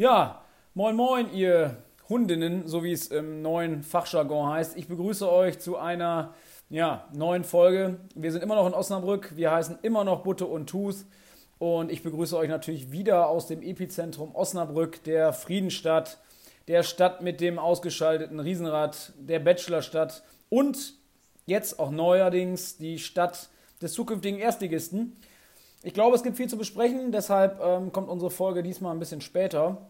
Ja, moin moin, ihr Hundinnen, so wie es im neuen Fachjargon heißt. Ich begrüße euch zu einer ja, neuen Folge. Wir sind immer noch in Osnabrück, wir heißen immer noch Butte und Tooth. Und ich begrüße euch natürlich wieder aus dem Epizentrum Osnabrück, der Friedenstadt, der Stadt mit dem ausgeschalteten Riesenrad, der Bachelorstadt und jetzt auch neuerdings die Stadt des zukünftigen Erstligisten. Ich glaube, es gibt viel zu besprechen, deshalb ähm, kommt unsere Folge diesmal ein bisschen später.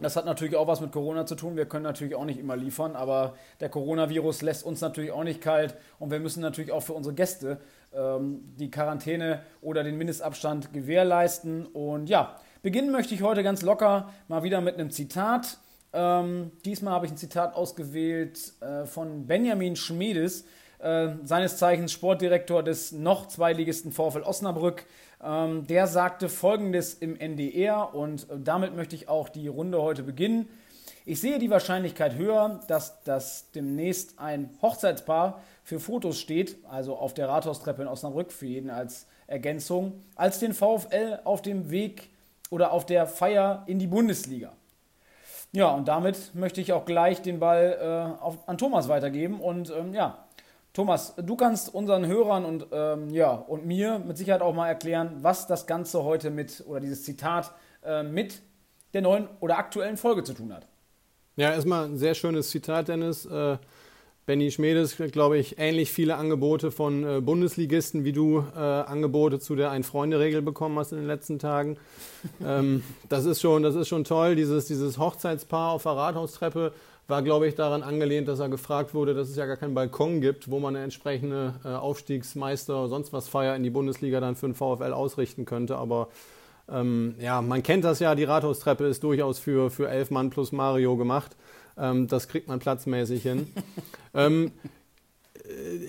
Das hat natürlich auch was mit Corona zu tun. Wir können natürlich auch nicht immer liefern, aber der Coronavirus lässt uns natürlich auch nicht kalt und wir müssen natürlich auch für unsere Gäste ähm, die Quarantäne oder den Mindestabstand gewährleisten. Und ja, beginnen möchte ich heute ganz locker mal wieder mit einem Zitat. Ähm, diesmal habe ich ein Zitat ausgewählt äh, von Benjamin Schmiedes, äh, seines Zeichens Sportdirektor des noch Zweiligisten VfL Osnabrück. Ähm, der sagte folgendes im NDR und äh, damit möchte ich auch die Runde heute beginnen. Ich sehe die Wahrscheinlichkeit höher, dass das demnächst ein Hochzeitspaar für Fotos steht, also auf der Rathaustreppe in Osnabrück, für jeden als Ergänzung, als den VfL auf dem Weg oder auf der Feier in die Bundesliga. Ja, und damit möchte ich auch gleich den Ball äh, auf, an Thomas weitergeben. Und ähm, ja, Thomas, du kannst unseren Hörern und, ähm, ja, und mir mit Sicherheit auch mal erklären, was das Ganze heute mit, oder dieses Zitat äh, mit der neuen oder aktuellen Folge zu tun hat. Ja, erstmal ein sehr schönes Zitat, Dennis. Äh, Benny Schmedes, glaube ich, ähnlich viele Angebote von äh, Bundesligisten, wie du äh, Angebote zu der Ein-Freunde-Regel bekommen hast in den letzten Tagen. ähm, das, ist schon, das ist schon toll, dieses, dieses Hochzeitspaar auf der Rathaustreppe war, glaube ich, daran angelehnt, dass er gefragt wurde, dass es ja gar keinen Balkon gibt, wo man eine entsprechende äh, Aufstiegsmeister oder sonst was Feier in die Bundesliga dann für den VfL ausrichten könnte. Aber ähm, ja, man kennt das ja, die Rathaustreppe ist durchaus für, für elf Mann plus Mario gemacht. Ähm, das kriegt man platzmäßig hin. ähm,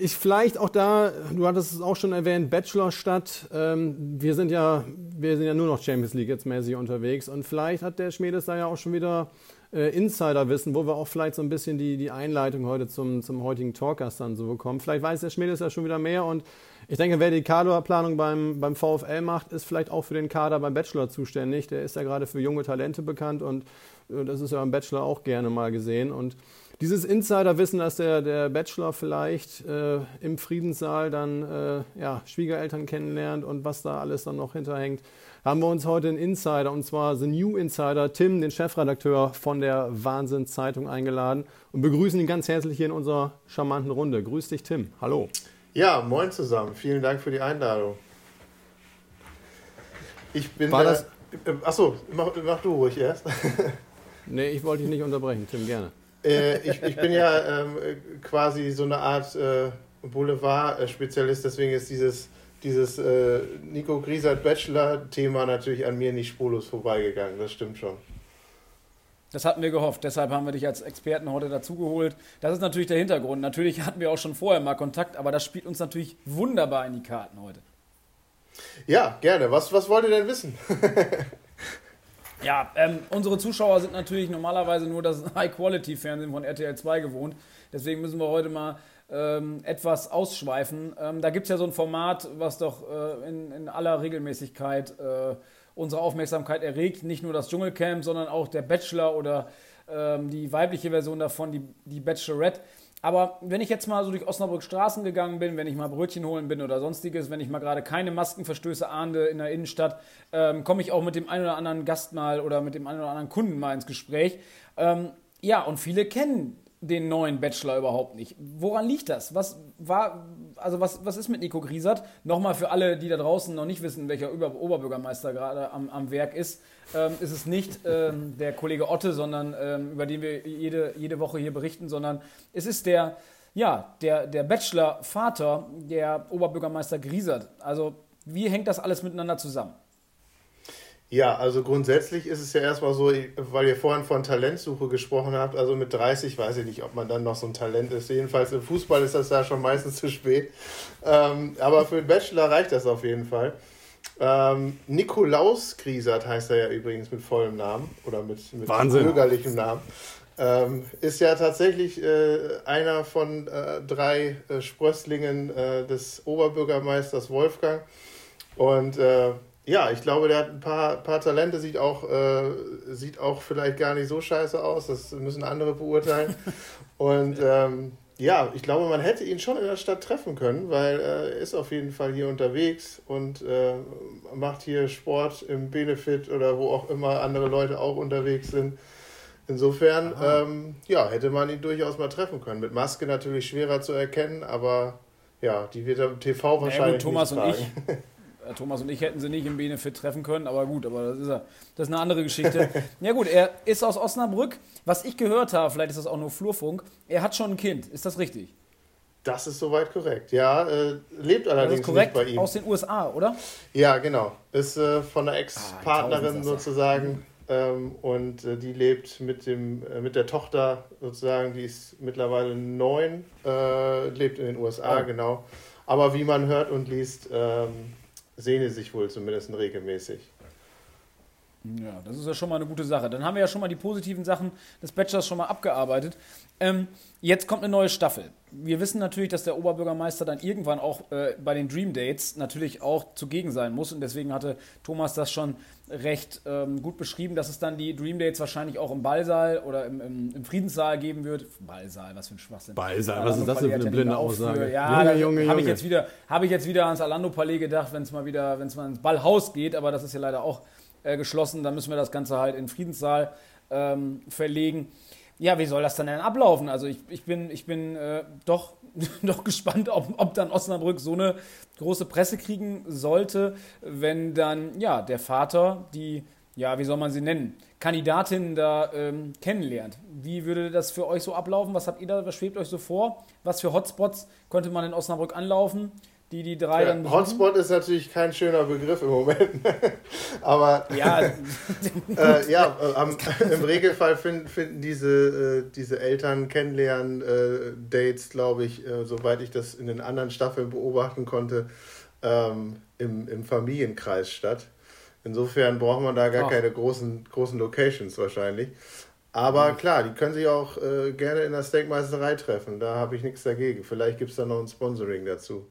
ich vielleicht auch da, du hattest es auch schon erwähnt, Bachelorstadt. Ähm, wir sind ja, wir sind ja nur noch Champions League jetzt mäßig unterwegs und vielleicht hat der Schmiedes da ja auch schon wieder äh, Insiderwissen, wo wir auch vielleicht so ein bisschen die, die Einleitung heute zum, zum heutigen Talkgast dann so bekommen. Vielleicht weiß der Schmiedes ja schon wieder mehr und ich denke, wer die Kaderplanung beim, beim VfL macht, ist vielleicht auch für den Kader beim Bachelor zuständig. Der ist ja gerade für junge Talente bekannt und äh, das ist ja im Bachelor auch gerne mal gesehen. Und dieses Insiderwissen, dass der, der Bachelor vielleicht äh, im Friedenssaal dann äh, ja, Schwiegereltern kennenlernt und was da alles dann noch hinterhängt, haben wir uns heute einen Insider, und zwar The New Insider, Tim, den Chefredakteur von der Wahnsinn Zeitung, eingeladen und begrüßen ihn ganz herzlich hier in unserer charmanten Runde. Grüß dich, Tim. Hallo. Ja, moin zusammen. Vielen Dank für die Einladung. Ich bin. War das? Äh, achso, mach, mach du ruhig erst. nee, ich wollte dich nicht unterbrechen, Tim, gerne. Äh, ich, ich, bin ja ähm, quasi so eine Art äh, Boulevard-Spezialist, deswegen ist dieses dieses äh, Nico Griesert Bachelor-Thema natürlich an mir nicht spurlos vorbeigegangen. Das stimmt schon. Das hatten wir gehofft, deshalb haben wir dich als Experten heute dazugeholt. Das ist natürlich der Hintergrund. Natürlich hatten wir auch schon vorher mal Kontakt, aber das spielt uns natürlich wunderbar in die Karten heute. Ja, gerne. Was, was wollt ihr denn wissen? ja, ähm, unsere Zuschauer sind natürlich normalerweise nur das High-Quality-Fernsehen von RTL 2 gewohnt. Deswegen müssen wir heute mal ähm, etwas ausschweifen. Ähm, da gibt es ja so ein Format, was doch äh, in, in, aller Regelmäßigkeit äh, unsere Aufmerksamkeit erregt. Nicht nur das Dschungelcamp, sondern auch der Bachelor oder ähm, die weibliche Version davon, die, die Bachelorette. Aber wenn ich jetzt mal so durch Osnabrück Straßen gegangen bin, wenn ich mal Brötchen holen bin oder sonstiges, wenn ich mal gerade keine Maskenverstöße ahnde in der Innenstadt, ähm, komme ich auch mit dem einen oder anderen Gast mal oder mit dem einen oder anderen Kunden mal ins Gespräch. Ähm, ja, und viele kennen den neuen Bachelor überhaupt nicht. Woran liegt das? Was war, also was, was ist mit Nico Griesert? Nochmal für alle, die da draußen noch nicht wissen, welcher Oberbürgermeister gerade am, am Werk ist, ähm, ist es nicht ähm, der Kollege Otte, sondern ähm, über den wir jede, jede Woche hier berichten, sondern es ist der, ja, der, der Bachelor-Vater, der Oberbürgermeister Griesert. Also wie hängt das alles miteinander zusammen? Ja, also grundsätzlich ist es ja erstmal so, weil ihr vorhin von Talentsuche gesprochen habt, also mit 30 weiß ich nicht, ob man dann noch so ein Talent ist. Jedenfalls im Fußball ist das ja schon meistens zu spät. Ähm, aber für den Bachelor reicht das auf jeden Fall. Ähm, Nikolaus Griesert heißt er ja übrigens mit vollem Namen oder mit, mit bürgerlichem Namen. Ähm, ist ja tatsächlich äh, einer von äh, drei äh, Sprösslingen äh, des Oberbürgermeisters Wolfgang. Und äh, Ja, ich glaube, der hat ein paar, paar Talente, sieht auch, äh, sieht auch vielleicht gar nicht so scheiße aus. Das müssen andere beurteilen. Und ähm, ja, ich glaube, man hätte ihn schon in der Stadt treffen können, weil er ist auf jeden Fall hier unterwegs und äh, macht hier Sport im Benefit oder wo auch immer andere Leute auch unterwegs sind. Insofern, ähm, ja, hätte man ihn durchaus mal treffen können. Mit Maske natürlich schwerer zu erkennen, aber ja, die wird er im TV wahrscheinlich naja, gut, Thomas nicht tragen. und ich Thomas und ich hätten sie nicht im Benefit treffen können, aber gut, aber das ist, ja, das ist eine andere Geschichte. ja gut, er ist aus Osnabrück. Was ich gehört habe, vielleicht ist das auch nur Flurfunk, er hat schon ein Kind. Ist das richtig? Das ist soweit korrekt. Ja, äh, lebt allerdings nicht bei ihm. Aus den USA, oder? Ja, genau. Ist äh, von einer Ex-Partnerin ah, sozusagen. Ähm, und äh, die lebt mit, dem, äh, mit der Tochter sozusagen, die ist mittlerweile neun, äh, lebt in den USA, oh. genau. Aber wie man hört und liest, ähm, sehne sich wohl zumindest regelmäßig. Ja, das ist ja schon mal eine gute Sache. Dann haben wir ja schon mal die positiven Sachen des Bachelors schon mal abgearbeitet. Ähm, jetzt kommt eine neue Staffel. Wir wissen natürlich, dass der Oberbürgermeister dann irgendwann auch äh, bei den Dream Dates natürlich auch zugegen sein muss. Und deswegen hatte Thomas das schon recht ähm, gut beschrieben, dass es dann die Dream Dates wahrscheinlich auch im Ballsaal oder im, im, im Friedenssaal geben wird. Ballsaal, was für ein Schwachsinn. Ballsaal, was ist das denn für eine blinde Aussage? ja, Junge, Junge, Junge. Habe ich, jetzt wieder, hab ich jetzt wieder ans Alando Palais gedacht, wenn es mal wieder, wenn es mal ins Ballhaus geht, aber das ist ja leider auch äh, geschlossen. Dann müssen wir das Ganze halt in den Friedenssaal ähm, verlegen. Ja, wie soll das dann denn ablaufen? Also ich, ich bin, ich bin äh, doch, doch gespannt, ob, ob dann Osnabrück so eine große Presse kriegen sollte, wenn dann ja der Vater die, ja, wie soll man sie nennen, Kandidatinnen da ähm, kennenlernt. Wie würde das für euch so ablaufen? Was habt ihr da, was schwebt euch so vor? Was für Hotspots könnte man in Osnabrück anlaufen? Die die drei ja, dann besuchen. Hotspot ist natürlich kein schöner Begriff im Moment. Aber ja, äh, ja äh, im Regelfall finden, finden diese, äh, diese Eltern kennenlernen äh, Dates, glaube ich, äh, soweit ich das in den anderen Staffeln beobachten konnte, ähm, im, im Familienkreis statt. Insofern braucht man da gar Ach. keine großen, großen Locations wahrscheinlich. Aber mhm. klar, die können sich auch äh, gerne in der Steakmeisterei treffen. Da habe ich nichts dagegen. Vielleicht gibt es da noch ein Sponsoring dazu.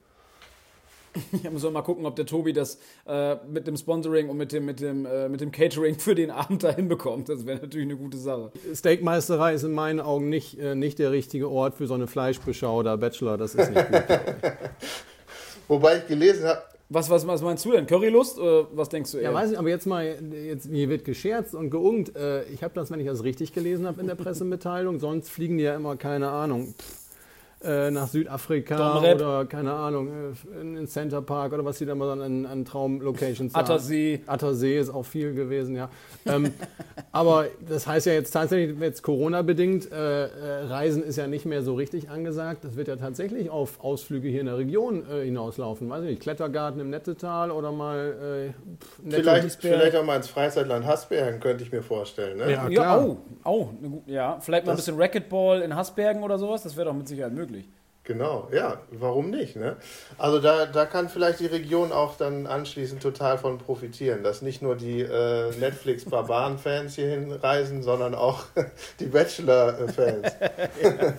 Ja, muss mal gucken, ob der Tobi das äh, mit dem Sponsoring und mit dem, mit, dem, äh, mit dem Catering für den Abend da hinbekommt. Das wäre natürlich eine gute Sache. Steakmeisterei ist in meinen Augen nicht, äh, nicht der richtige Ort für so eine Fleischbeschau oder Bachelor. Das ist nicht gut. Wobei ich gelesen habe, was, was, was meinst du denn? Currylust? Oder was denkst du eher? Ja, weiß ich, aber jetzt mal, jetzt, hier wird gescherzt und geungt. Äh, ich habe das, wenn ich das richtig gelesen habe in der Pressemitteilung, sonst fliegen die ja immer, keine Ahnung, pff, äh, nach Südafrika oder keine Ahnung, äh, in den Center Park oder was sie da mal an, an Traumlocations haben. Attersee. Attersee ist auch viel gewesen, ja. ähm, aber das heißt ja jetzt tatsächlich, jetzt Corona-bedingt, äh, äh, Reisen ist ja nicht mehr so richtig angesagt. Das wird ja tatsächlich auf Ausflüge hier in der Region äh, hinauslaufen. Weiß ich nicht, Klettergarten im Nettetal oder mal äh, vielleicht, vielleicht auch mal ins Freizeitland Hasbergen, könnte ich mir vorstellen. Ne? Ja, klar. Ja, oh, oh, ja, vielleicht mal ein bisschen Racquetball in Hasbergen oder sowas, das wäre doch mit Sicherheit möglich. Genau, ja, warum nicht? Ne? Also da, da kann vielleicht die Region auch dann anschließend total von profitieren, dass nicht nur die äh, Netflix-Barbaren-Fans hier hinreisen, sondern auch die Bachelor-Fans. ja.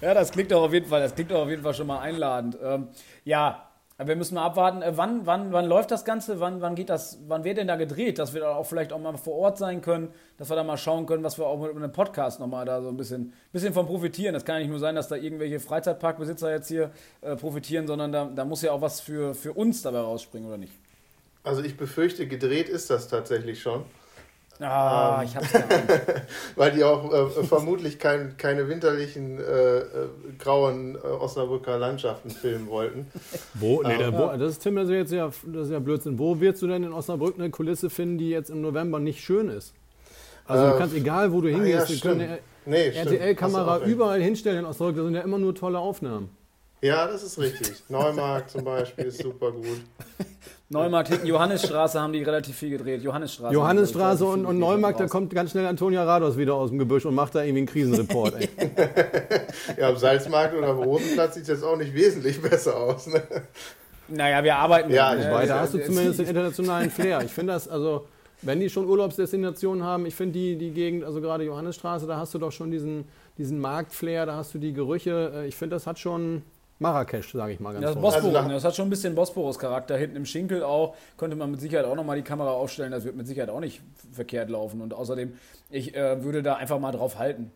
ja. das klingt doch auf jeden Fall, das klingt doch auf jeden Fall schon mal einladend. Ähm, ja, wir müssen mal abwarten, äh, wann, wann, wann läuft das Ganze, wann, wann geht das, wann wird denn da gedreht, dass wir da auch vielleicht auch mal vor Ort sein können, dass wir da mal schauen können, was wir auch mit einem Podcast nochmal da so ein bisschen, bisschen von profitieren. Das kann ja nicht nur sein, dass da irgendwelche Freizeitparkbesitzer jetzt hier äh, profitieren, sondern da, da muss ja auch was für, für uns dabei rausspringen, oder nicht? Also ich befürchte, gedreht ist das tatsächlich schon. Ah, ähm, ich hab's weil die auch äh, vermutlich kein, keine winterlichen äh, äh, grauen äh, Osnabrücker Landschaften filmen wollten. Wo? Nee, der, wo, das ist Tim, das ist jetzt ja, das ist ja Blödsinn. Wo wirst du denn in Osnabrück eine Kulisse finden, die jetzt im November nicht schön ist? Also du äh, kannst egal, wo du hingehst, ah, ja, können eine nee, RTL-Kamera überall hinstellen in Osnabrück. Das sind ja immer nur tolle Aufnahmen. Ja, das ist richtig. Neumarkt zum Beispiel ist super gut. Neumarkt hinten, Johannesstraße haben die relativ viel gedreht. Johannesstraße. Johannesstraße und, und Neumarkt, da kommt ganz schnell Antonia Rados wieder aus dem Gebüsch und macht da irgendwie einen Krisenreport. ja, am Salzmarkt oder am Rosenplatz sieht es jetzt auch nicht wesentlich besser aus. Ne? Naja, wir arbeiten ja, ich weiß, da hast du zumindest den internationalen Flair. Ich finde das, also, wenn die schon Urlaubsdestinationen haben, ich finde die, die Gegend, also gerade Johannesstraße, da hast du doch schon diesen, diesen Marktflair, da hast du die Gerüche. Äh, ich finde, das hat schon, Marrakesch, sage ich mal ganz Das. Bosporus, Also nach- das hat schon ein bisschen Bosporus-Charakter. Hinten im Schinkel auch. Könnte man mit Sicherheit auch nochmal die Kamera aufstellen. Das wird mit Sicherheit auch nicht verkehrt laufen. Und außerdem, ich äh, würde da einfach mal drauf halten.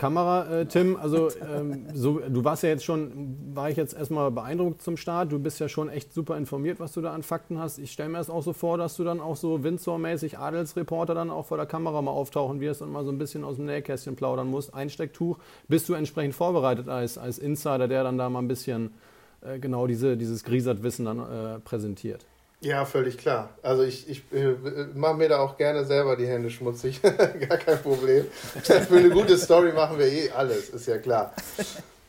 Kamera, äh, Tim, also ähm, so, du warst ja jetzt schon, war ich jetzt erstmal beeindruckt zum Start. Du bist ja schon echt super informiert, was du da an Fakten hast. Ich stelle mir das auch so vor, dass du dann auch so Windsor-mäßig Adelsreporter dann auch vor der Kamera mal auftauchen wirst und mal so ein bisschen aus dem Nähkästchen plaudern musst. Einstecktuch. Bist du entsprechend vorbereitet als, als Insider, der dann da mal ein bisschen äh, genau diese, dieses Griesert-Wissen dann äh, präsentiert? Ja, völlig klar. Also ich, ich äh, mache mir da auch gerne selber die Hände schmutzig. Gar kein Problem. Für eine gute Story machen wir eh alles, ist ja klar.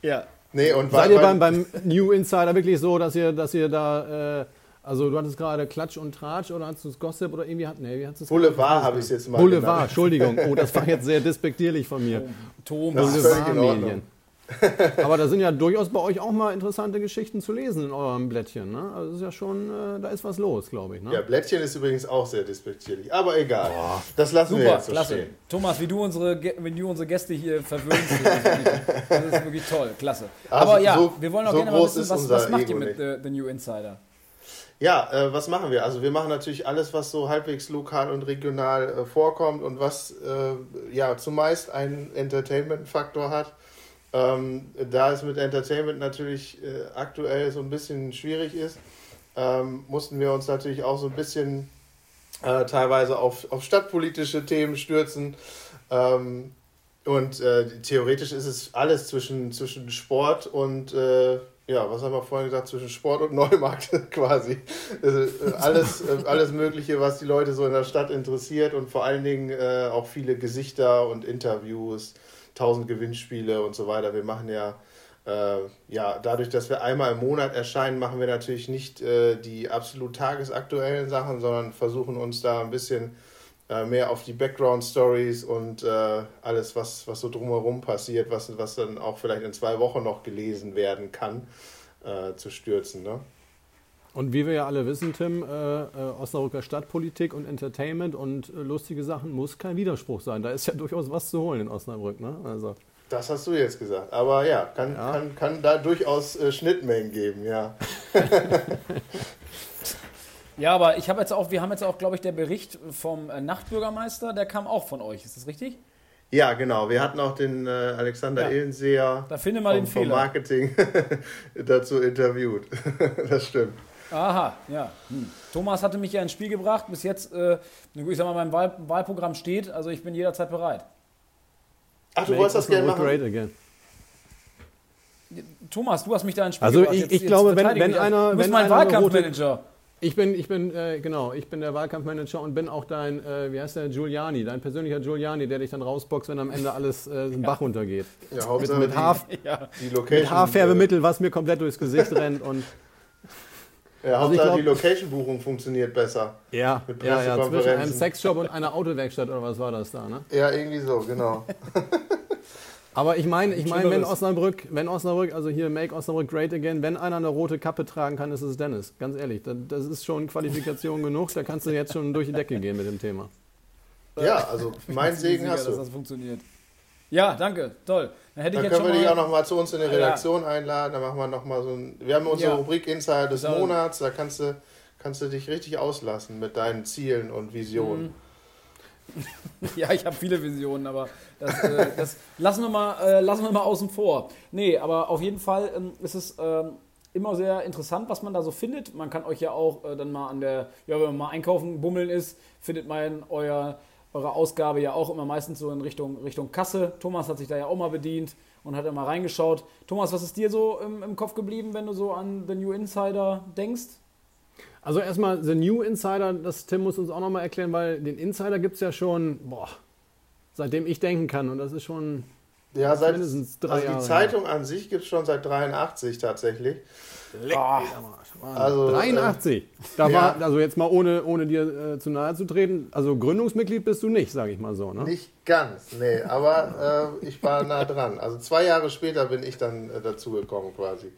Ja. Nee, und Seid weil- ihr beim, beim New Insider wirklich so, dass ihr, dass ihr da, äh, also du hattest gerade Klatsch und Tratsch oder hattest du es Gossip oder irgendwie hat, nee, wie hast du es Boulevard habe ich es jetzt mal Boulevard, genannt. Entschuldigung. Oh, das war jetzt sehr despektierlich von mir. Thomas. Das ist völlig in Boulevardmedien. Aber da sind ja durchaus bei euch auch mal interessante Geschichten zu lesen in eurem Blättchen. Ne? Also das ist ja schon, äh, da ist was los, glaube ich. Ne? Ja, Blättchen ist übrigens auch sehr despektierlich. Aber egal. Das lassen wir Super, jetzt so klasse. stehen. Thomas, wie du unsere, wenn du unsere Gäste hier verwöhnst, das ist wirklich, das ist wirklich toll, klasse. Also Aber ja, so- wir wollen auch so gerne mal wissen, was, was macht Ego ihr mit. The, The New Insider? Ja, äh, was machen wir? Also wir machen natürlich alles, was so halbwegs lokal und regional äh, vorkommt und was äh, ja zumeist einen Entertainment-Faktor hat. Ähm, da es mit Entertainment natürlich äh, aktuell so ein bisschen schwierig ist, ähm, mussten wir uns natürlich auch so ein bisschen äh, teilweise auf, auf stadtpolitische Themen stürzen. Ähm, und äh, theoretisch ist es alles zwischen, zwischen Sport und, äh, ja, was haben wir vorhin gesagt, zwischen Sport und Neumarkt quasi. Also, äh, alles, äh, alles Mögliche, was die Leute so in der Stadt interessiert und vor allen Dingen auch viele Gesichter und Interviews, tausend Gewinnspiele und so weiter. Wir machen ja, äh, ja, dadurch, dass wir einmal im Monat erscheinen, machen wir natürlich nicht äh, die absolut tagesaktuellen Sachen, sondern versuchen uns da ein bisschen äh, mehr auf die Background-Stories und äh, alles, was, was so drumherum passiert, was, was dann auch vielleicht in zwei Wochen noch gelesen werden kann, äh, zu stürzen. Ne? Und wie wir ja alle wissen, Tim, äh, äh, Osnabrücker Stadtpolitik und Entertainment und äh, lustige Sachen muss kein Widerspruch sein. Da ist ja durchaus was zu holen in Osnabrück. Ne? Also, Das hast du jetzt gesagt. Aber ja, kann, Ja. Kann, kann da durchaus äh, Schnittmengen geben, ja. Ja, aber ich habe jetzt auch, wir haben jetzt auch, glaube ich, der Bericht vom äh, Nachtbürgermeister, der kam auch von euch, ist das richtig? Ja, genau. Wir hatten auch den äh, Alexander Ja. Ehlenseher Da finde mal vom, den vom. Marketing dazu interviewt. das stimmt. Aha, ja. Hm. Thomas hatte mich ja ins Spiel gebracht. Bis jetzt, äh, ich sag mal, mein Wahl, Wahlprogramm steht, also ich bin jederzeit bereit. Ach, du make wolltest das gerne machen? great again. Thomas, du hast mich da ins Spiel Also gebracht. ich- ich glaube, wenn- verteidige wenn dich. einer- Du bist wenn mein einer eine rote- Wahlkampfmanager. Ich bin, ich bin, äh, genau, ich bin der Wahlkampfmanager und bin auch dein, äh, wie heißt der, Giuliani, dein persönlicher Giuliani, der dich dann rausboxt, wenn am Ende alles äh, den Bach runtergeht. Ja, Mit, mit, die, Haar, Ja. die Location. mit Haarfärbemittel, was mir komplett durchs Gesicht rennt und Äh, ja, Also Hauptsache glaub- die Location-Buchung funktioniert besser. ja, Mit ja, ja, zwischen einem. Sexshop und einer Autowerkstatt oder was war das da, ne? Ja, irgendwie so, genau. Aber ich meine, ich meine, wenn. Osnabrück, wenn Osnabrück, also hier Make Osnabrück Great Again, wenn einer eine rote Kappe tragen kann, ist es Dennis. Ganz ehrlich, das, das ist schon Qualifikation genug. Da kannst du jetzt schon durch die Decke gehen mit dem Thema. Ja, also mein Segen hast dass du. das funktioniert. Ja, danke, toll. Dann hätte ich Dann jetzt können wir schon dich mal, auch noch mal zu uns in die Ja. Redaktion einladen. Dann machen wir noch mal so ein. Wir haben unsere Ja. Rubrik Insider des Ja. Monats. Da kannst du, kannst du dich richtig auslassen mit deinen Zielen und Visionen. Mhm. Ja, ich habe viele Visionen, aber das, äh, das lassen, wir mal, äh, lassen wir mal außen vor. Nee, aber auf jeden Fall ähm, ist es ähm, immer sehr interessant, was man da so findet. Man kann euch ja auch äh, dann mal an der, ja, wenn man mal einkaufen, bummeln ist, findet man euer, eure Ausgabe ja auch immer meistens so in Richtung, Richtung Kasse. Thomas hat sich da ja auch mal bedient und hat mal reingeschaut. Thomas, was ist dir so im, im Kopf geblieben, wenn du so an The New Insider denkst? Also erstmal The New Insider, das Tim muss uns auch nochmal erklären, weil den Insider gibt es ja schon, boah, seitdem ich denken kann. Und das ist schon Ja, seit mindestens drei also Jahre. die Zeitung an sich gibt es schon seit 83 tatsächlich. Ah, Also, 83. Da ja. war, also jetzt mal ohne, ohne dir äh, zu nahe zu treten, also Gründungsmitglied bist du nicht, sage ich mal so. Ne? Nicht ganz, nee, aber äh, ich war nah dran. Also zwei Jahre später bin ich dann äh, dazugekommen quasi.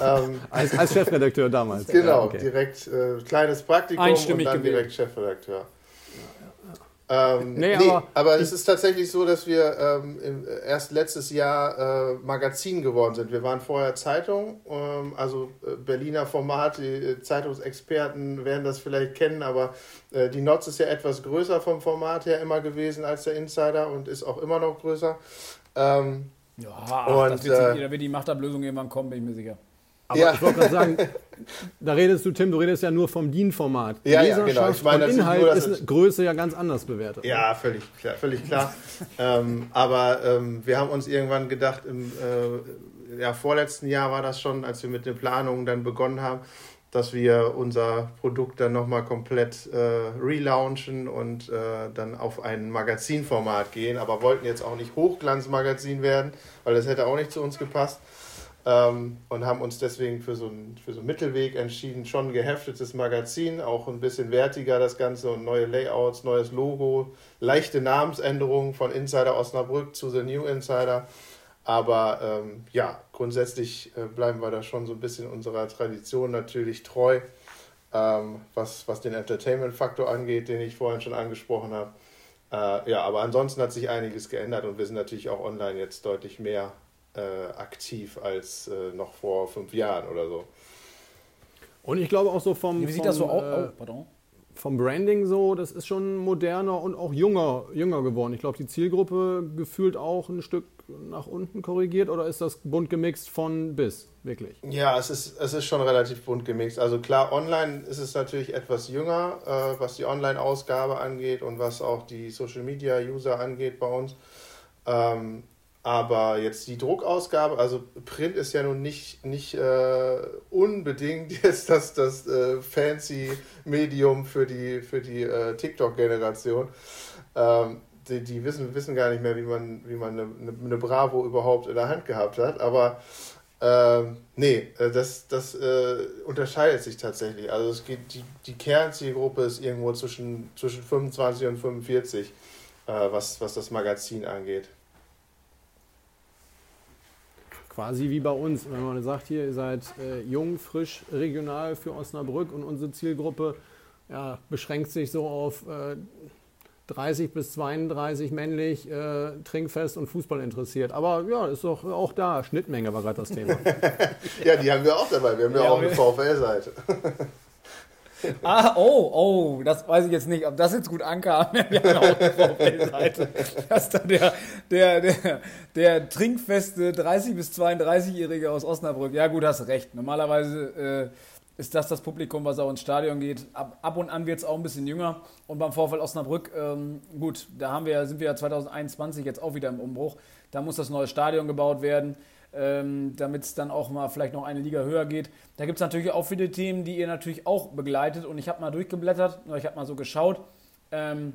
Ähm, Als, als Chefredakteur damals. genau, Ja, okay. direkt äh, kleines Praktikum und Einstimmig dann gewählt. direkt Chefredakteur. Ähm, nee, nee, aber, aber es ist tatsächlich so, dass wir ähm, erst letztes Jahr äh, Magazin geworden sind. Wir waren vorher Zeitung, ähm, also äh, Berliner Format, die äh, Zeitungsexperten werden das vielleicht kennen, aber äh, die Notz ist ja etwas größer vom Format her immer gewesen als der Insider und ist auch immer noch größer. Ähm, ja, und, das wird, äh, da wird die Machtablösung irgendwann kommen, bin ich mir sicher. Aber ja. ich wollte gerade sagen, da redest du, Tim, du redest ja nur vom DIN-Format. Ja, ja, genau. Ich meine, und Inhalt nur, ist Größe ja ganz anders bewertet. Ja, völlig klar. Völlig klar. ähm, aber ähm, wir haben uns irgendwann gedacht, im äh, ja, vorletzten Jahr war das schon, als wir mit den Planungen dann begonnen haben, dass wir unser Produkt dann nochmal komplett äh, relaunchen und äh, dann auf ein Magazinformat gehen. Aber wollten jetzt auch nicht Hochglanzmagazin werden, weil das hätte auch nicht zu uns gepasst ähm, und haben uns deswegen für so, einen, für so einen Mittelweg entschieden. Schon ein geheftetes Magazin, auch ein bisschen wertiger das Ganze und neue Layouts, neues Logo, leichte Namensänderungen von Insider Osnabrück zu The New Insider. Aber ähm, ja, grundsätzlich äh, bleiben wir da schon so ein bisschen unserer Tradition natürlich treu, ähm, was, was den Entertainment-Faktor angeht, den ich vorhin schon angesprochen habe. Äh, ja, aber ansonsten hat sich einiges geändert und wir sind natürlich auch online jetzt deutlich mehr äh, aktiv als äh, noch vor fünf Jahren oder so. Und ich glaube auch so vom. Wie sieht vom, das so aus? Äh, oh, pardon. Vom Branding so, das ist schon moderner und auch jünger, jünger geworden. Ich glaube, die Zielgruppe gefühlt auch ein Stück nach unten korrigiert oder ist das bunt gemixt von bis, wirklich? Ja, es ist, es ist schon relativ bunt gemixt. Also klar, online ist es natürlich etwas jünger, äh, was die Online-Ausgabe angeht und was auch die Social-Media-User angeht bei uns. Ähm, aber jetzt die Druckausgabe, also Print ist ja nun nicht, nicht äh, unbedingt jetzt das, das äh, fancy Medium für die, für die äh, TikTok-Generation. Ähm, die, die wissen, wissen gar nicht mehr, wie man, wie man eine, eine Bravo überhaupt in der Hand gehabt hat. Aber ähm, nee, äh, das, das äh, unterscheidet sich tatsächlich. Also es geht, die, die Kernzielgruppe ist irgendwo zwischen, zwischen 25 und 45, äh, was, was das Magazin angeht quasi wie bei uns. Wenn man sagt, hier, ihr seid äh, jung, frisch, regional für Osnabrück und unsere Zielgruppe ja, beschränkt sich so auf äh, 30 bis 32 männlich, äh, trinkfest und Fußball interessiert. Aber ja, ist doch auch da. Schnittmenge war gerade das Thema. ja, die haben wir auch dabei. Wir haben ja, ja auch eine VfL-Seite. Ah, oh, oh, das weiß ich jetzt nicht, ob das jetzt gut ankam. Wir haben auch eine VfL-Seite. Dass da der, der, der, der trinkfeste 30- bis 32-Jährige aus Osnabrück, ja gut, hast recht. Normalerweise äh, ist das das Publikum, was auch ins Stadion geht. Ab, ab und an wird es auch ein bisschen jünger. Und beim VfL Osnabrück, ähm, gut, da haben wir, sind wir ja 2021 jetzt auch wieder im Umbruch. Da muss das neue Stadion gebaut werden ähm, damit es dann auch mal vielleicht noch eine Liga höher geht. Da gibt es natürlich auch viele Themen, die ihr natürlich auch begleitet. Und ich habe mal durchgeblättert, ich habe mal so geschaut. Ähm,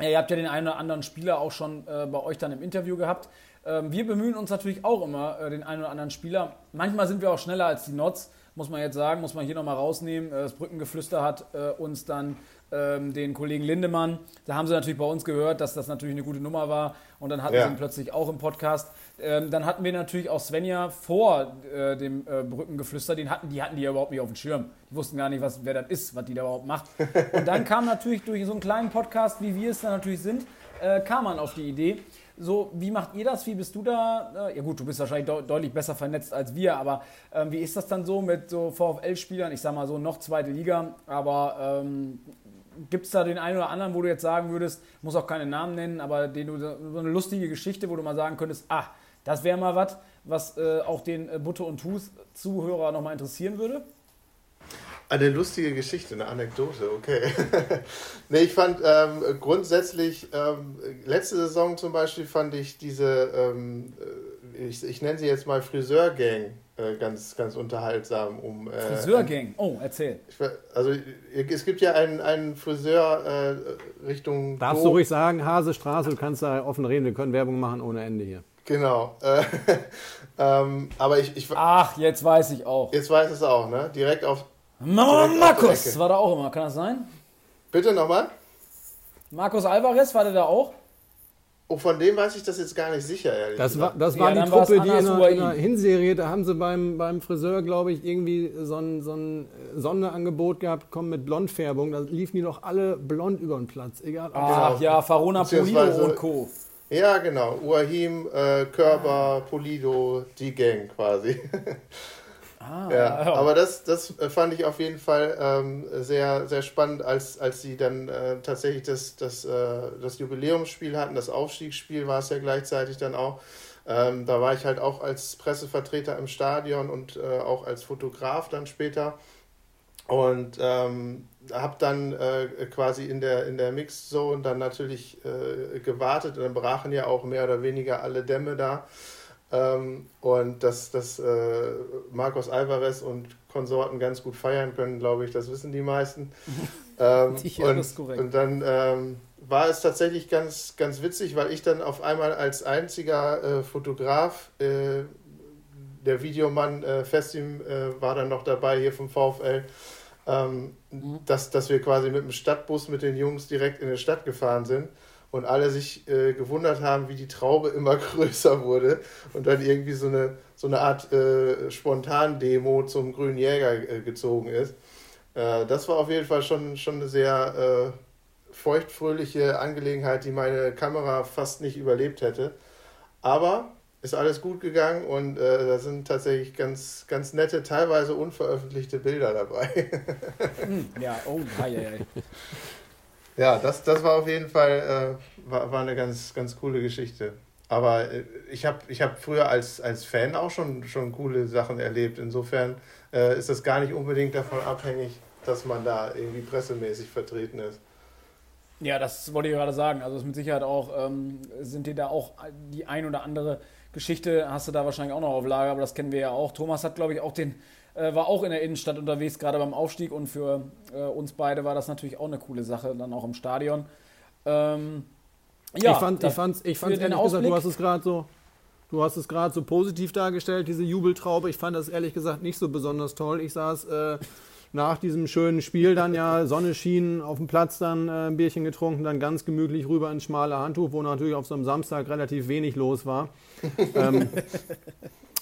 ihr habt ja den einen oder anderen Spieler auch schon äh, bei euch dann im Interview gehabt. Ähm, wir bemühen uns natürlich auch immer, äh, den einen oder anderen Spieler. Manchmal sind wir auch schneller als die Nots, muss man jetzt sagen, muss man hier nochmal rausnehmen. Äh, das Brückengeflüster hat äh, uns dann den Kollegen Lindemann. Da haben sie natürlich bei uns gehört, dass das natürlich eine gute Nummer war. Und dann hatten ja. sie ihn plötzlich auch im Podcast. Ähm, dann hatten wir natürlich auch Svenja vor äh, dem äh, Brückengeflüster. Den hatten, die hatten die ja überhaupt nicht auf dem Schirm. Die wussten gar nicht, was, wer das ist, was die da überhaupt macht. Und dann kam natürlich durch so einen kleinen Podcast, wie wir es da natürlich sind, äh, kam man auf die Idee. So, wie macht ihr das? Wie bist du da? Ja gut, du bist wahrscheinlich de deutlich besser vernetzt als wir, aber ähm, wie ist das dann so mit so VfL-Spielern? Ich sag mal so noch zweite Liga, aber ähm, Gibt es da den einen oder anderen, wo du jetzt sagen würdest, muss auch keine Namen nennen, aber den du so eine lustige Geschichte, wo du mal sagen könntest, ah, das wäre mal was, was äh, auch den äh, Butte und Tus Zuhörer nochmal interessieren würde? Eine lustige Geschichte, eine Anekdote, okay. nee, ich fand ähm, grundsätzlich, ähm, letzte Saison zum Beispiel fand ich diese, ähm, äh, ich, ich nenne sie jetzt mal Friseurgang äh, ganz, ganz unterhaltsam. Um, äh, Friseurgang, oh, erzähl. Ich, also es gibt ja einen, einen Friseur äh, Richtung. Darfst Do du ruhig sagen, Hasestraße, du kannst da offen reden, wir können Werbung machen ohne Ende hier. Genau. Äh, ähm, aber ich, ich. Ach, jetzt weiß ich auch. Jetzt weiß es auch, ne? Direkt auf. Mama Markus war da auch immer, kann das sein? Bitte nochmal? Markus Alvarez war der da auch? Oh, von dem weiß ich das jetzt gar nicht sicher, ehrlich Das gesagt. war, das war Ja, die Truppe, die in Uaim. Hinserie, da haben sie beim, beim Friseur, glaube ich, irgendwie so ein, so ein Sonderangebot gehabt, komm mit Blondfärbung. Da liefen die doch alle blond über den Platz. Egal. ob- Ach ja, Farona Polido und Co. Ja, genau. Uahim, äh, Körber, Polido, die Gang quasi. Ah, Ja, aber das, das äh, fand ich auf jeden Fall ähm, sehr, sehr spannend, als, als sie dann äh, tatsächlich das, das, äh, das Jubiläumsspiel hatten, das Aufstiegsspiel war es ja gleichzeitig dann auch. Ähm, da war ich halt auch als Pressevertreter im Stadion und äh, auch als Fotograf dann später. Und ähm, habe dann äh, quasi in der, in der Mixed Zone dann natürlich äh, gewartet. Und dann brachen ja auch mehr oder weniger alle Dämme da. Ähm, und dass, dass äh, Marcos Alvarez und Konsorten ganz gut feiern können, glaube ich, das wissen die meisten. ähm, Ja, und, und dann ähm, war es tatsächlich ganz, ganz witzig, weil ich dann auf einmal als einziger äh, Fotograf, äh, der Videomann äh, Festim äh, war dann noch dabei hier vom VfL, ähm, dass, dass wir quasi mit dem Stadtbus mit den Jungs direkt in die Stadt gefahren sind und alle sich äh, gewundert haben, wie die Traube immer größer wurde und dann irgendwie so eine, so eine Art äh, Spontan-Demo zum Grünen Jäger äh, gezogen ist. Äh, das war auf jeden Fall schon, schon eine sehr äh, feuchtfröhliche Angelegenheit, die meine Kamera fast nicht überlebt hätte. Aber ist alles gut gegangen und äh, da sind tatsächlich ganz, ganz nette, teilweise unveröffentlichte Bilder dabei. Hm, ja, oh, hei, hei. Ja, das, das war auf jeden Fall äh, war, war eine ganz, ganz coole Geschichte. Aber äh, ich habe ich hab früher als, als Fan auch schon, schon coole Sachen erlebt. Insofern äh, ist das gar nicht unbedingt davon abhängig, dass man da irgendwie pressemäßig vertreten ist. Ja, das wollte ich gerade sagen. Also ist mit Sicherheit auch, ähm, sind dir da auch die ein oder andere Geschichte, hast du da wahrscheinlich auch noch auf Lager, aber das kennen wir ja auch. Thomas hat, glaube ich, auch den, äh, war auch in der Innenstadt unterwegs, gerade beim Aufstieg und für äh, uns beide war das natürlich auch eine coole Sache, dann auch im Stadion. Ähm, ja, ich fand, ich fand's, ich fand's ehrlich gesagt, du hast es gerade so, du hast es gerade so positiv dargestellt, diese Jubeltraube. Ich fand das ehrlich gesagt nicht so besonders toll. Ich saß äh, nach diesem schönen Spiel dann ja, Sonne schien, auf dem Platz dann äh, ein Bierchen getrunken, dann ganz gemütlich rüber ins schmale Handtuch, wo natürlich auf so einem Samstag relativ wenig los war. ähm,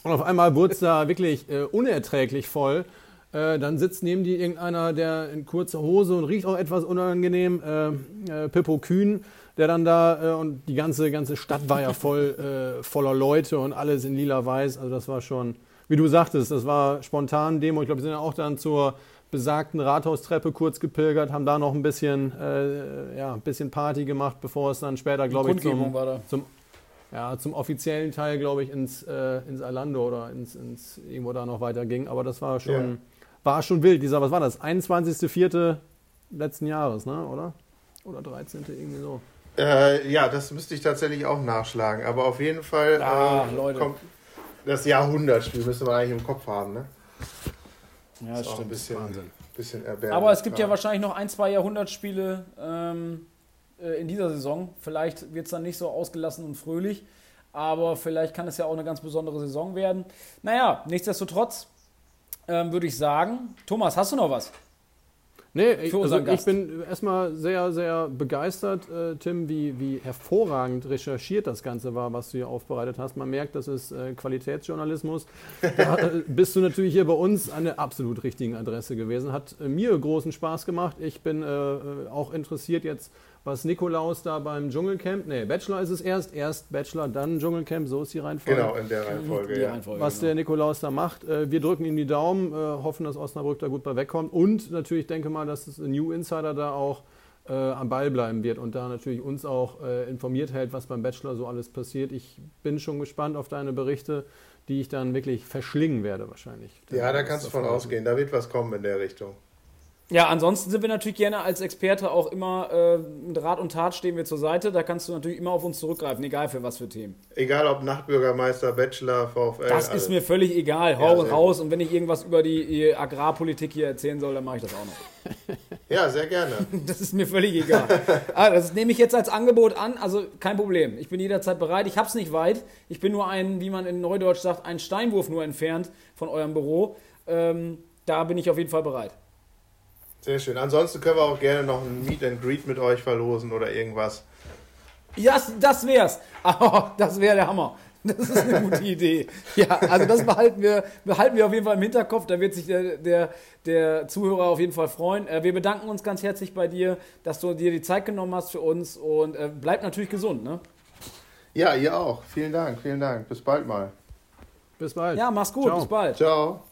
und auf einmal wurde es da wirklich äh, unerträglich voll. Äh, dann sitzt neben dir irgendeiner, der in kurzer Hose und riecht auch etwas unangenehm, äh, äh, Pippo Kühn, der dann da, äh, und die ganze, ganze Stadt war ja voll äh, voller Leute und alles in lila-weiß. Also das war schon, wie du sagtest, das war spontan Demo. Ich glaube, wir sind ja auch dann zur besagten Rathaustreppe kurz gepilgert, haben da noch ein bisschen, ja, ein bisschen Party gemacht, bevor es dann später, glaube ich, zum, zum, ja, zum offiziellen Teil, glaube ich, ins, äh, ins Orlando oder ins, ins irgendwo da noch weiter ging. Aber das war schon, Ja. war schon wild. Dieser, was war das? 21.04. letzten Jahres, ne? Oder? Oder 13. irgendwie so. Äh, ja, das müsste ich tatsächlich auch nachschlagen. Aber auf jeden Fall Ah, äh, Leute. kommt das Jahrhundertspiel, müsste man eigentlich im Kopf haben. Ne? Ja, ist auch ein bisschen, Wahnsinn. bisschen erbärmlich. Aber es gibt ja wahrscheinlich noch ein, zwei Jahrhundertspiele ähm, äh, in dieser Saison. Vielleicht wird es dann nicht so ausgelassen und fröhlich, aber vielleicht kann es ja auch eine ganz besondere Saison werden. Naja, nichtsdestotrotz ähm, würde ich sagen, Thomas, hast du noch was? Nee, ich, also ich bin erstmal sehr, sehr begeistert, äh, Tim, wie, wie hervorragend recherchiert das Ganze war, was du hier aufbereitet hast. Man merkt, das ist äh, Qualitätsjournalismus. Da äh, bist du natürlich hier bei uns an der absolut richtigen Adresse gewesen. Hat äh, mir großen Spaß gemacht. Ich bin äh, äh, auch interessiert jetzt, was Nikolaus da beim Dschungelcamp, nee, Bachelor ist es erst, erst Bachelor, dann Dschungelcamp, so ist die Reihenfolge Genau, in der Reihenfolge, Die ja. Reihenfolge, was genau. der Nikolaus da macht. Äh, Wir drücken ihm die Daumen, äh, hoffen, dass Osnabrück da gut bei wegkommt und natürlich denke mal, dass das New Insider da auch äh, am Ball bleiben wird und da natürlich uns auch äh, informiert hält, was beim Bachelor so alles passiert. Ich bin schon gespannt auf deine Berichte, die ich dann wirklich verschlingen werde wahrscheinlich. Ja, da kannst du von ausgehen. Da wird was kommen in der Richtung. Ja, ansonsten sind wir natürlich gerne als Experte auch immer äh, mit Rat und Tat stehen wir zur Seite. Da kannst du natürlich immer auf uns zurückgreifen, egal für was für Themen. Egal ob Nachtbürgermeister, Bachelor, VfL. Das alles. ist mir völlig egal. Ja, Hau sehr raus und wenn ich irgendwas über die, die Agrarpolitik hier erzählen soll, dann mache ich das auch noch. Ja, sehr gerne. Das ist mir völlig egal. ah, das nehme ich jetzt als Angebot an, also kein Problem. Ich bin jederzeit bereit. Ich habe es nicht weit. Ich bin nur ein, wie man in Neudeutsch sagt, ein Steinwurf nur entfernt von eurem Büro. Ähm, da bin ich auf jeden Fall bereit. Sehr schön. Ansonsten können wir auch gerne noch ein Meet and Greet mit euch verlosen oder irgendwas. Ja, das, das wär's. Oh, das wäre der Hammer. Das ist eine gute Idee. Ja, also das behalten wir, behalten wir auf jeden Fall im Hinterkopf. Da wird sich der, der, der Zuhörer auf jeden Fall freuen. Äh, wir bedanken uns ganz herzlich bei dir, dass du dir die Zeit genommen hast für uns und äh, bleib natürlich gesund. Ne? Ja, ihr auch. Vielen Dank, vielen Dank. Bis bald mal. Bis bald. Ja, mach's gut. Ciao. Bis bald. Ciao.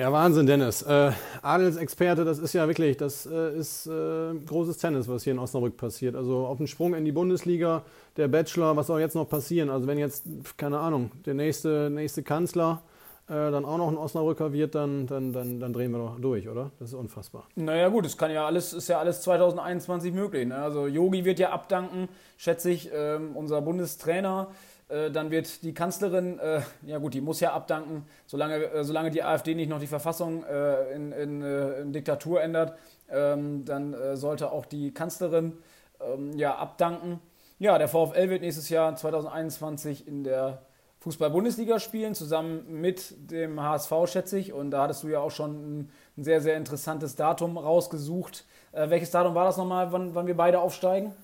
Ja, Wahnsinn, Dennis. Äh, Adelsexperte, das ist ja wirklich, das äh, ist äh, großes Tennis, was hier in Osnabrück passiert. Also auf den Sprung in die Bundesliga, der Bachelor, was soll jetzt noch passieren? Also wenn jetzt, keine Ahnung, der nächste, nächste Kanzler äh, dann auch noch ein Osnabrücker wird, dann, dann, dann, dann drehen wir doch durch, oder? Das ist unfassbar. Naja gut, es kann ja alles, ist ja alles 2021 möglich. Ne? Also Yogi wird ja abdanken, schätze ich, ähm, unser Bundestrainer. Äh, dann wird die Kanzlerin, äh, ja gut, die muss ja abdanken, solange, äh, solange die AfD nicht noch die Verfassung äh, in, in, äh, in, Diktatur ändert, ähm, dann äh, sollte auch die Kanzlerin ähm, ja abdanken. Ja, der VfL wird nächstes Jahr 2021 in der Fußball-Bundesliga spielen, zusammen mit dem HSV, schätze ich. Und da hattest du ja auch schon ein, ein sehr, sehr interessantes Datum rausgesucht. welches Datum war das nochmal, wann, wann wir beide aufsteigen?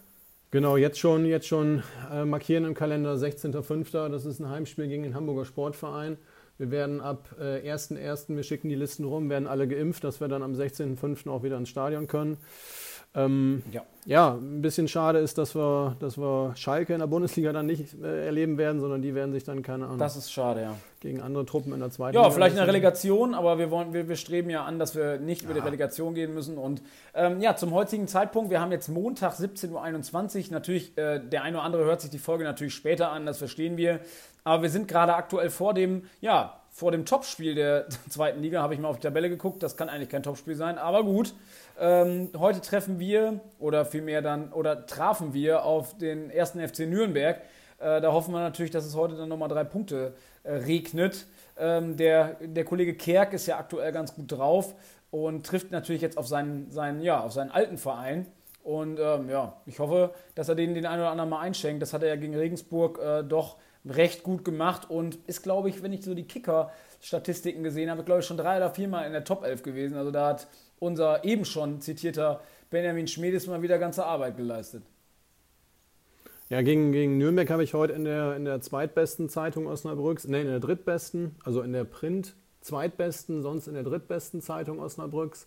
Genau, jetzt schon, jetzt schon äh, markieren im Kalender 16.05. Das ist ein Heimspiel gegen den Hamburger Sportverein. Wir werden ab äh, 1.01., wir schicken die Listen rum, werden alle geimpft, dass wir dann am 16.05. auch wieder ins Stadion können. Ähm, ja. ja, ein bisschen schade ist, dass wir, dass wir Schalke in der Bundesliga dann nicht äh, erleben werden, sondern die werden sich dann, keine Ahnung. Das ist schade, ja. Gegen andere Truppen in der zweiten Ja, Liga vielleicht in der Relegation, aber wir, wollen, wir, wir streben ja an, dass wir nicht ja. über die Relegation gehen müssen. Und ähm, ja, zum heutigen Zeitpunkt, wir haben jetzt Montag 17.21 Uhr. Natürlich, äh, der eine oder andere hört sich die Folge natürlich später an, das verstehen wir. Aber wir sind gerade aktuell vor dem, ja, vor dem Topspiel der zweiten Liga, habe ich mal auf die Tabelle geguckt. Das kann eigentlich kein Topspiel sein, aber gut. Ähm, heute treffen wir, oder vielmehr dann, oder trafen wir auf den ersten FC Nürnberg. Äh, da hoffen wir natürlich, dass es heute dann nochmal drei Punkte äh, regnet. Ähm, der, der Kollege Kerk ist ja aktuell ganz gut drauf und trifft natürlich jetzt auf seinen, seinen, ja, auf seinen alten Verein. Und ähm, ja, ich hoffe, dass er den den einen oder anderen mal einschenkt. Das hat er ja gegen Regensburg äh, doch recht gut gemacht und ist, glaube ich, wenn ich so die Kicker-Statistiken gesehen habe, glaube ich, schon drei oder viermal in der Top 11 gewesen. Also da hat unser eben schon zitierter Benjamin Schmiedes mal wieder ganze Arbeit geleistet. Ja, gegen, gegen Nürnberg habe ich heute in der, in der zweitbesten Zeitung Osnabrücks, nein, in der drittbesten, also in der Print zweitbesten, sonst in der drittbesten Zeitung Osnabrücks,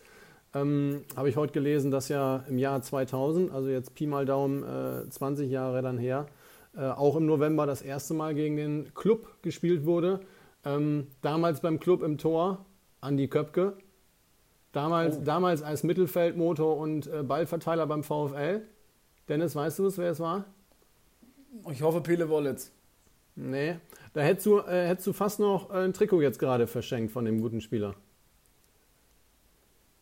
ähm, habe ich heute gelesen, dass ja im Jahr 2000, also jetzt Pi mal Daumen, äh, 20 Jahre dann her, äh, auch im November das erste Mal gegen den Club gespielt wurde. Ähm, damals beim Club im Tor Andi Köpke, Damals, oh. damals als Mittelfeldmotor und äh, Ballverteiler beim VfL. Dennis, weißt du es, wer es war? Ich hoffe Pele Wollitz. Nee, da hättest du, äh, hättest du fast noch äh, ein Trikot jetzt gerade verschenkt von dem guten Spieler.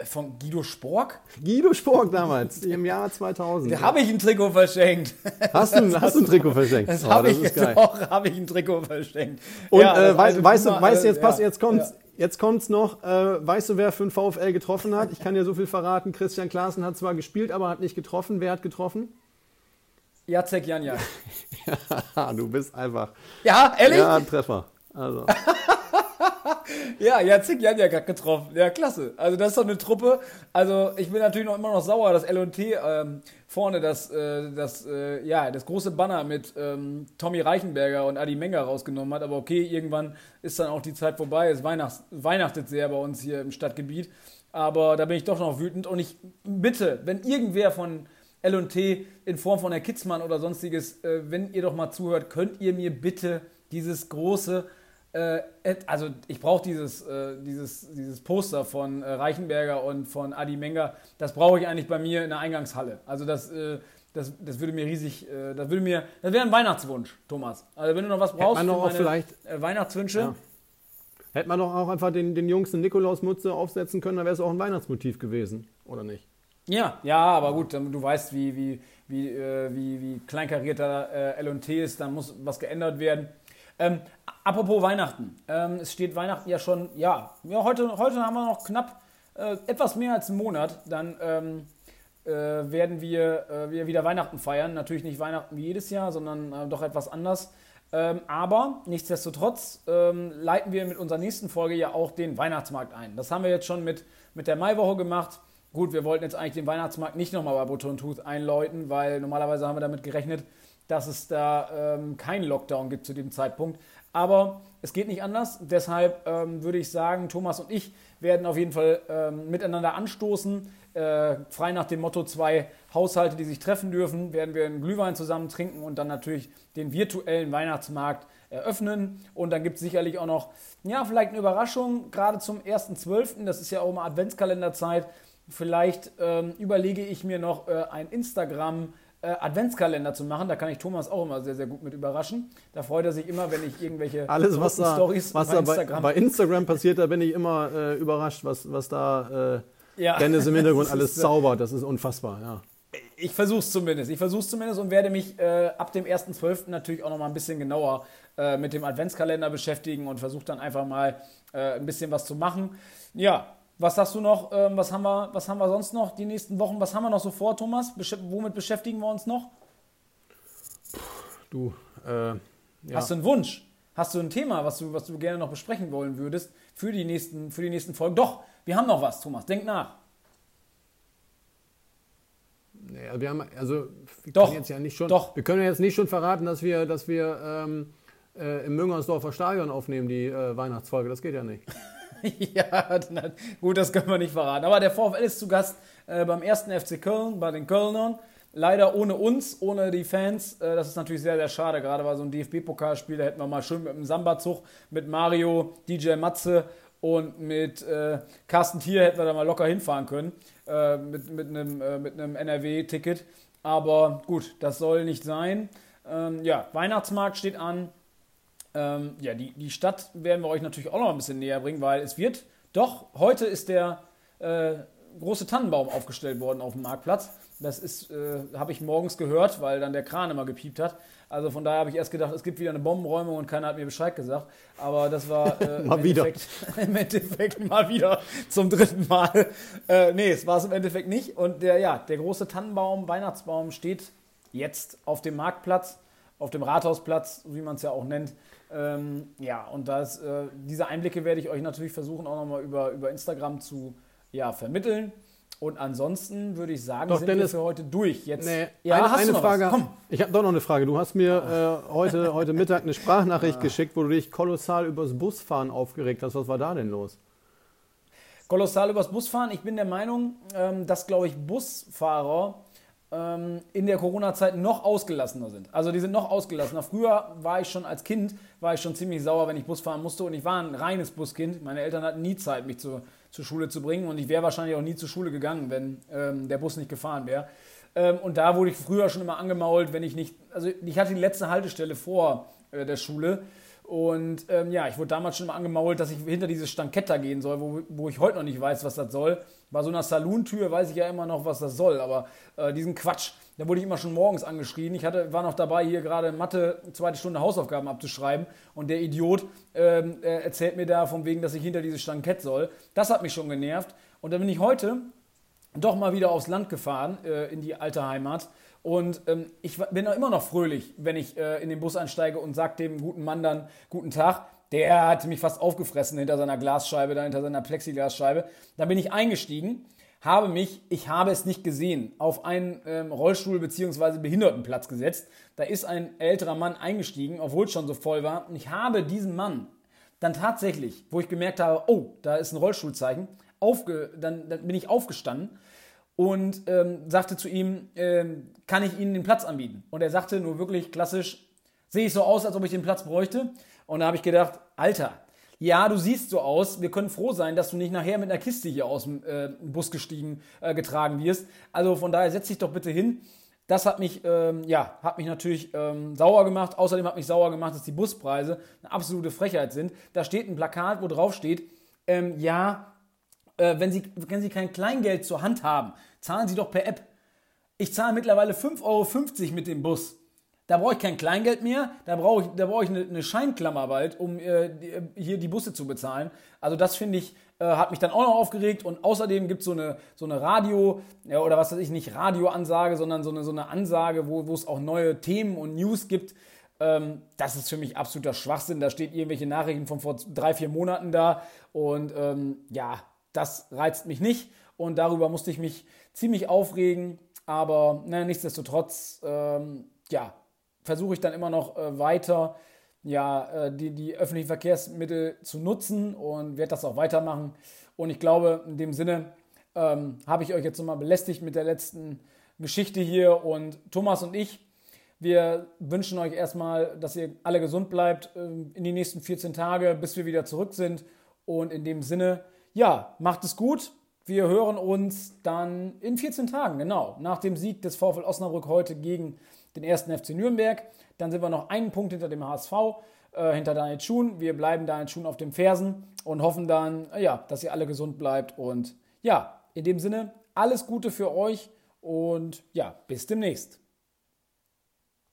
Von Guido Spork? Guido Spork damals, im Jahr 2000. Da habe ich ein Trikot verschenkt. Hast du, hast du ein Trikot verschenkt? Das oh, habe ich, doch, habe ich ein Trikot verschenkt. Und ja, äh, weißt, weißt, du, weißt jetzt, pass, jetzt kommt's, ja. Jetzt kommt's noch. Äh, weißt du, wer für den VfL getroffen hat? Ich kann dir so viel verraten. Christian Klaassen hat zwar gespielt, aber hat nicht getroffen. Wer hat getroffen? Jacek Janja. ja, du bist einfach. Ja, ehrlich? Ja, Treffer. Also. ja, Jacek Janja hat getroffen. Ja, klasse. Also das ist doch eine Truppe. Also ich bin natürlich noch immer noch sauer, dass L&T ähm, vorne das, äh, das, äh, ja, das große Banner mit ähm, Tommy Reichenberger und Adi Menger rausgenommen hat. Aber okay, irgendwann ist dann auch die Zeit vorbei. Es Weihnachts weihnachtet sehr bei uns hier im Stadtgebiet. Aber da bin ich doch noch wütend. Und ich bitte, wenn irgendwer von L&T in Form von Herr Kitzmann oder sonstiges, äh, wenn ihr doch mal zuhört, könnt ihr mir bitte dieses große also ich brauche dieses, äh, dieses, dieses Poster von äh, Reichenberger und von Adi Menger, das brauche ich eigentlich bei mir in der Eingangshalle. Also das, äh, das, das würde mir riesig, äh, das würde mir, das wäre ein Weihnachtswunsch, Thomas. Also wenn du noch was brauchst Hätte man auch vielleicht, äh, Weihnachtswünsche. Ja. Hätte man doch auch einfach den, den Jungs eine Nikolausmutze aufsetzen können, dann wäre es auch ein Weihnachtsmotiv gewesen, oder nicht? Ja, ja, aber gut, du weißt, wie, wie, wie, wie, wie kleinkarierter L&T ist, dann muss was geändert werden. Ähm, apropos Weihnachten. Ähm, es steht Weihnachten ja schon, ja, ja heute, heute haben wir noch knapp äh, etwas mehr als einen Monat. Dann ähm, äh, werden wir, äh, wir wieder Weihnachten feiern. Natürlich nicht Weihnachten wie jedes Jahr, sondern äh, doch etwas anders. Ähm, aber nichtsdestotrotz ähm, leiten wir mit unserer nächsten Folge ja auch den Weihnachtsmarkt ein. Das haben wir jetzt schon mit, mit der Maiwoche gemacht. gut, wir wollten jetzt eigentlich den Weihnachtsmarkt nicht nochmal bei Butter und Tooth einläuten, weil normalerweise haben wir damit gerechnet, dass es da ähm, keinen Lockdown gibt zu dem Zeitpunkt. Aber es geht nicht anders. Deshalb ähm, würde ich sagen, Thomas und ich werden auf jeden Fall ähm, miteinander anstoßen. Äh, frei nach dem Motto zwei Haushalte, die sich treffen dürfen, werden wir einen Glühwein zusammen trinken und dann natürlich den virtuellen Weihnachtsmarkt eröffnen. Und dann gibt es sicherlich auch noch, ja, vielleicht eine Überraschung, gerade zum 1.12., das ist ja auch mal Adventskalenderzeit. Vielleicht ähm, überlege ich mir noch äh, ein Instagram- äh, Adventskalender zu machen. Da kann ich Thomas auch immer sehr, sehr gut mit überraschen. Da freut er sich immer, wenn ich irgendwelche Alles, was da, Storys was bei, Instagram bei, bei, Instagram passiert, da bin ich immer äh, überrascht, was, was da äh, ja. Dennis im Hintergrund alles zaubert. Das ist unfassbar, ja. Ich versuche es zumindest. Ich versuche es zumindest und werde mich äh, ab dem 1.12. natürlich auch noch mal ein bisschen genauer äh, mit dem Adventskalender beschäftigen und versuche dann einfach mal äh, ein bisschen was zu machen. Ja, was sagst du noch? Ähm, was, haben wir, was haben wir sonst noch die nächsten Wochen? Was haben wir noch so vor, Thomas? Besch womit beschäftigen wir uns noch? Du, äh, ja. Hast du einen Wunsch? Hast du ein Thema, was du, was du gerne noch besprechen wollen würdest für die nächsten, für die nächsten Folgen? Doch, wir haben noch was, Thomas. Denk nach. Naja, wir haben, also, wir doch, können jetzt ja nicht schon, doch. wir können jetzt nicht schon verraten, dass wir, dass wir ähm, äh, im Müngersdorfer Stadion aufnehmen, die äh, Weihnachtsfolge. Das geht ja nicht. ja, gut, das können wir nicht verraten. Aber der VfL ist zu Gast äh, beim ersten FC Köln, bei den Kölnern. Leider ohne uns, ohne die Fans. Äh, das ist natürlich sehr, sehr schade. Gerade war so ein DFB-Pokalspiel, da hätten wir mal schön mit dem Samba-Zug, mit Mario, DJ Matze und mit äh, Carsten Thier hätten wir da mal locker hinfahren können. Äh, mit, mit einem, äh, mit einem NRW-Ticket. Aber gut, das soll nicht sein. Ähm, ja, Weihnachtsmarkt steht an. Ähm, ja, die, die Stadt werden wir euch natürlich auch noch ein bisschen näher bringen, weil es wird doch, heute ist der äh, große Tannenbaum aufgestellt worden auf dem Marktplatz. Das ist, äh, habe ich morgens gehört, weil dann der Kran immer gepiept hat. Also von daher habe ich erst gedacht, es gibt wieder eine Bombenräumung und keiner hat mir Bescheid gesagt. Aber das war äh, mal im, wieder. Endeffekt, im Endeffekt mal wieder zum dritten Mal. Äh, nee, es war es im Endeffekt nicht. Und der, ja, der große Tannenbaum, Weihnachtsbaum steht jetzt auf dem Marktplatz, auf dem Rathausplatz, wie man es ja auch nennt. Ähm, ja, und das, äh, diese Einblicke werde ich euch natürlich versuchen, auch nochmal über, über Instagram zu ja, vermitteln. Und ansonsten würde ich sagen, doch, sind Dennis, wir für heute durch. Jetzt, nee, ja, eine, eine Frage. Komm. Ich habe doch noch eine Frage. Du hast mir äh, heute, heute Mittag eine Sprachnachricht ja. geschickt, wo du dich kolossal übers Busfahren aufgeregt hast. Was war da denn los? Kolossal übers Busfahren. Ich bin der Meinung, ähm, dass, glaube ich, Busfahrer in der Corona-Zeit noch ausgelassener sind. Also die sind noch ausgelassener. Früher war ich schon als Kind, war ich schon ziemlich sauer, wenn ich Bus fahren musste und ich war ein reines Buskind. Meine Eltern hatten nie Zeit, mich zu, zur Schule zu bringen und ich wäre wahrscheinlich auch nie zur Schule gegangen, wenn ähm, der Bus nicht gefahren wäre. Ähm, und da wurde ich früher schon immer angemault, wenn ich nicht, also ich hatte die letzte Haltestelle vor äh, der Schule und ähm, ja, ich wurde damals schon mal angemault, dass ich hinter dieses Stanketta gehen soll, wo, wo ich heute noch nicht weiß, was das soll. Bei so einer Salontür weiß ich ja immer noch, was das soll, aber äh, diesen Quatsch, da wurde ich immer schon morgens angeschrien. Ich hatte, war noch dabei, hier gerade Mathe, zweite Stunde Hausaufgaben abzuschreiben und der Idiot ähm, äh, erzählt mir da von wegen, dass ich hinter dieses Stankett soll. Das hat mich schon genervt. Und dann bin ich heute doch mal wieder aufs Land gefahren, äh, in die alte Heimat und ähm, ich bin auch immer noch fröhlich, wenn ich äh, in den Bus einsteige und sage dem guten Mann dann guten Tag. Der hat mich fast aufgefressen hinter seiner Glasscheibe, da hinter seiner Plexiglasscheibe. Dann bin ich eingestiegen, habe mich, ich habe es nicht gesehen, auf einen ähm, Rollstuhl bzw. Behindertenplatz gesetzt. Da ist ein älterer Mann eingestiegen, obwohl es schon so voll war. Und ich habe diesen Mann dann tatsächlich, wo ich gemerkt habe, oh, da ist ein Rollstuhlzeichen, aufge, dann, dann bin ich aufgestanden und ähm, sagte zu ihm, ähm, kann ich Ihnen den Platz anbieten? Und er sagte nur wirklich klassisch, sehe ich so aus, als ob ich den Platz bräuchte? Und da habe ich gedacht, Alter, ja, du siehst so aus, wir können froh sein, dass du nicht nachher mit einer Kiste hier aus dem äh, Bus gestiegen, äh, getragen wirst. Also von daher setz dich doch bitte hin. Das hat mich, ähm, ja, hat mich natürlich ähm, sauer gemacht. Außerdem hat mich sauer gemacht, dass die Buspreise eine absolute Frechheit sind. Da steht ein Plakat, wo drauf steht, ähm, ja, äh, wenn, Sie, wenn Sie kein Kleingeld zur Hand haben, zahlen Sie doch per App. Ich zahle mittlerweile 5,50 Euro mit dem Bus. Da brauche ich kein Kleingeld mehr, da brauche ich, da brauche ich eine, eine Scheinklammer bald, um äh, die, äh, hier die Busse zu bezahlen. Also das finde ich, äh, hat mich dann auch noch aufgeregt und außerdem gibt so es eine, so eine Radio, ja, oder was weiß ich, nicht Radioansage, sondern so eine, so eine Ansage, wo, es auch neue Themen und News gibt. Ähm, das ist für mich absoluter Schwachsinn. Da steht irgendwelche Nachrichten von vor drei, vier Monaten da und ähm, ja, das reizt mich nicht. und darüber musste ich mich ziemlich aufregen. Aber na, nichtsdestotrotz, ähm, ja, versuche ich dann immer noch äh, weiter ja, äh, die, die öffentlichen Verkehrsmittel zu nutzen und werde das auch weitermachen. Und ich glaube, in dem Sinne ähm, habe ich euch jetzt nochmal belästigt mit der letzten Geschichte hier. Und Thomas und ich, wir wünschen euch erstmal, dass ihr alle gesund bleibt äh, in die nächsten 14 Tage, bis wir wieder zurück sind. Und in dem Sinne, ja, macht es gut. Wir hören uns dann in 14 Tagen, genau, nach dem Sieg des VfL Osnabrück heute gegen den ersten FC Nürnberg. Dann sind wir noch einen Punkt hinter dem HSV, äh, hinter Daniel Schuhn. Wir bleiben Daniel Schuhn auf den Fersen und hoffen dann, äh, ja, dass ihr alle gesund bleibt. Und ja, in dem Sinne, alles Gute für euch und ja, bis demnächst.